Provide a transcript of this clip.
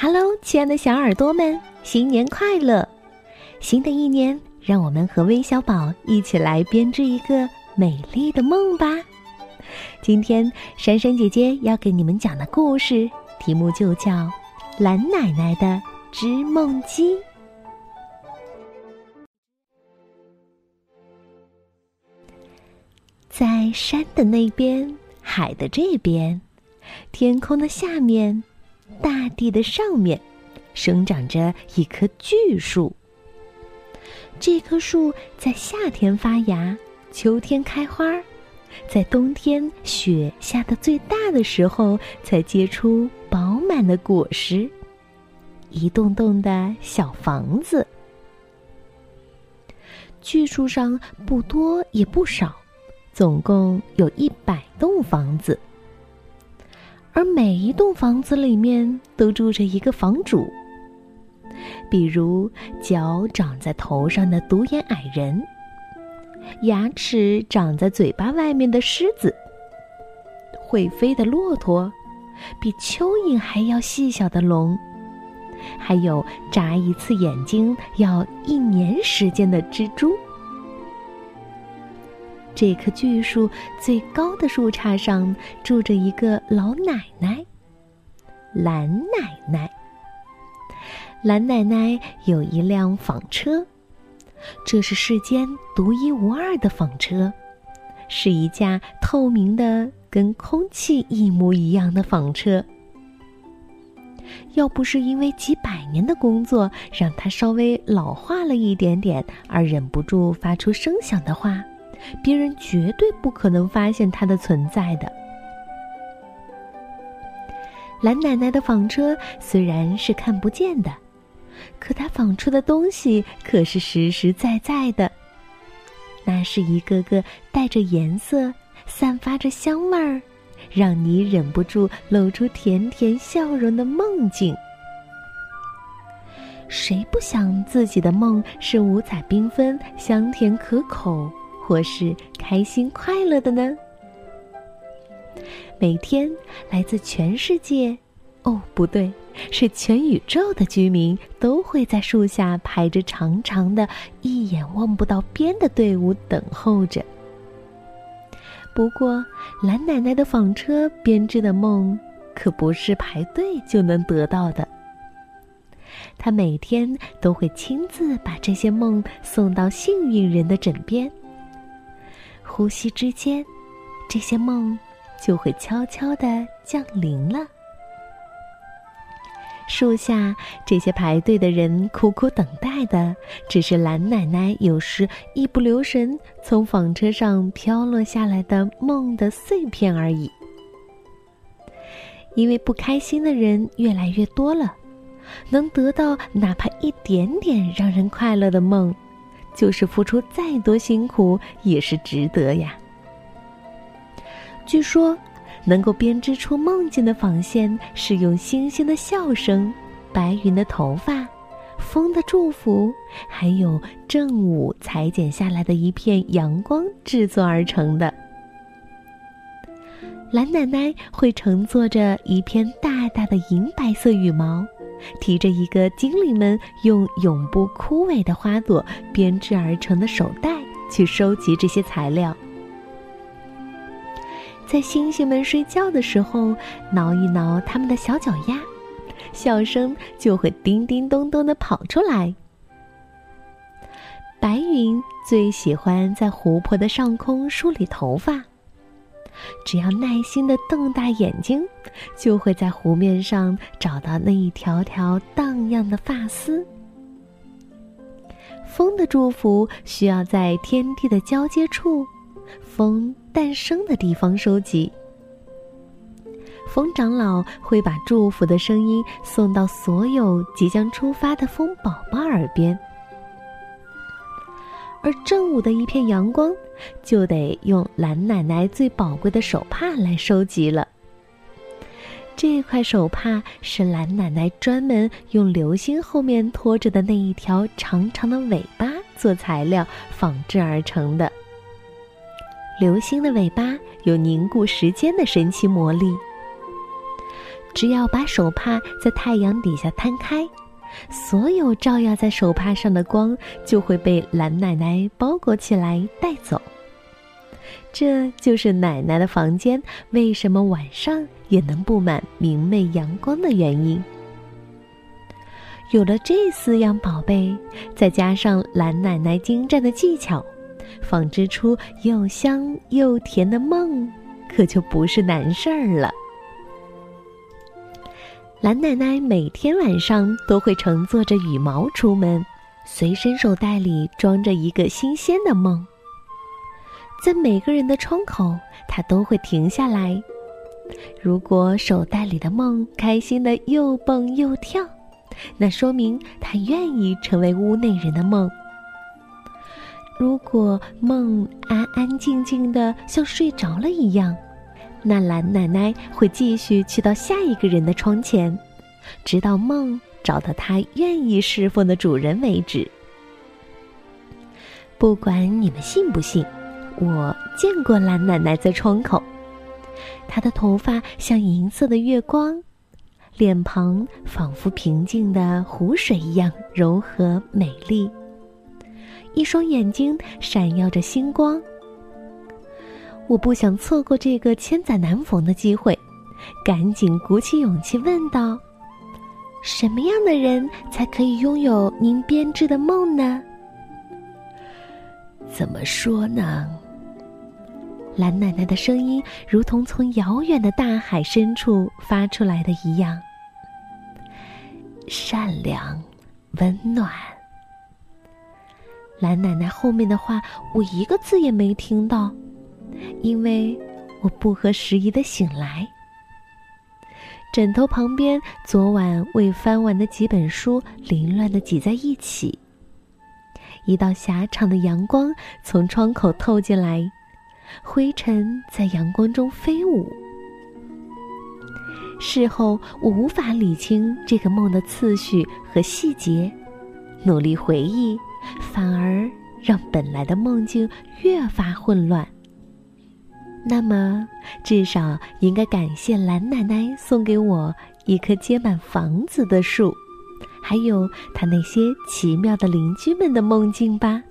Hello，亲爱的小耳朵们，新年快乐！新的一年，让我们和微小宝一起来编织一个美丽的梦吧。今天，珊珊姐姐要给你们讲的故事题目就叫《蓝奶奶的织梦机》。在山的那边，海的这边，天空的下面。大地的上面，生长着一棵巨树。这棵树在夏天发芽，秋天开花，在冬天雪下的最大的时候，才结出饱满的果实。一栋栋的小房子，巨树上不多也不少，总共有一百栋房子。而每一栋房子里面都住着一个房主，比如脚长在头上的独眼矮人，牙齿长在嘴巴外面的狮子，会飞的骆驼，比蚯蚓还要细小的龙，还有眨一次眼睛要一年时间的蜘蛛。这棵巨树最高的树杈上住着一个老奶奶，蓝奶奶。蓝奶奶有一辆纺车，这是世间独一无二的纺车，是一架透明的、跟空气一模一样的纺车。要不是因为几百年的工作让它稍微老化了一点点，而忍不住发出声响的话。别人绝对不可能发现它的存在的。蓝奶奶的纺车虽然是看不见的，可她纺出的东西可是实实在在的。那是一个个带着颜色、散发着香味儿，让你忍不住露出甜甜笑容的梦境。谁不想自己的梦是五彩缤纷、香甜可口？或是开心快乐的呢？每天来自全世界，哦，不对，是全宇宙的居民都会在树下排着长长的、一眼望不到边的队伍等候着。不过，蓝奶奶的纺车编织的梦可不是排队就能得到的。她每天都会亲自把这些梦送到幸运人的枕边。呼吸之间，这些梦就会悄悄的降临了。树下这些排队的人苦苦等待的，只是蓝奶奶有时一不留神从纺车上飘落下来的梦的碎片而已。因为不开心的人越来越多了，能得到哪怕一点点让人快乐的梦。就是付出再多辛苦也是值得呀。据说，能够编织出梦境的纺线，是用星星的笑声、白云的头发、风的祝福，还有正午裁剪下来的一片阳光制作而成的。蓝奶奶会乘坐着一片大大的银白色羽毛。提着一个精灵们用永不枯萎的花朵编织而成的手袋去收集这些材料，在星星们睡觉的时候挠一挠他们的小脚丫，笑声就会叮叮咚咚的跑出来。白云最喜欢在湖泊的上空梳理头发。只要耐心的瞪大眼睛，就会在湖面上找到那一条条荡漾的发丝。风的祝福需要在天地的交接处，风诞生的地方收集。风长老会把祝福的声音送到所有即将出发的风宝宝耳边。而正午的一片阳光，就得用蓝奶奶最宝贵的手帕来收集了。这块手帕是蓝奶奶专门用流星后面拖着的那一条长长的尾巴做材料仿制而成的。流星的尾巴有凝固时间的神奇魔力。只要把手帕在太阳底下摊开，所有照耀在手帕上的光就会被蓝奶奶包裹起来带走。这就是奶奶的房间为什么晚上也能布满明媚阳光的原因。有了这四样宝贝，再加上蓝奶奶精湛的技巧，纺织出又香又甜的梦，可就不是难事儿了。蓝奶奶每天晚上都会乘坐着羽毛出门，随身手袋里装着一个新鲜的梦。在每个人的窗口，她都会停下来。如果手袋里的梦开心的又蹦又跳，那说明她愿意成为屋内人的梦。如果梦安安静静的像睡着了一样，那蓝奶奶会继续去到下一个人的窗前，直到梦找到她愿意侍奉的主人为止。不管你们信不信。我见过蓝奶奶在窗口，她的头发像银色的月光，脸庞仿佛平静的湖水一样柔和美丽，一双眼睛闪耀着星光。我不想错过这个千载难逢的机会，赶紧鼓起勇气问道：“什么样的人才可以拥有您编织的梦呢？”怎么说呢？蓝奶奶的声音如同从遥远的大海深处发出来的一样，善良、温暖。蓝奶奶后面的话我一个字也没听到，因为我不合时宜的醒来。枕头旁边昨晚未翻完的几本书凌乱的挤在一起，一道狭长的阳光从窗口透进来。灰尘在阳光中飞舞。事后我无法理清这个梦的次序和细节，努力回忆，反而让本来的梦境越发混乱。那么，至少应该感谢蓝奶奶送给我一棵结满房子的树，还有她那些奇妙的邻居们的梦境吧。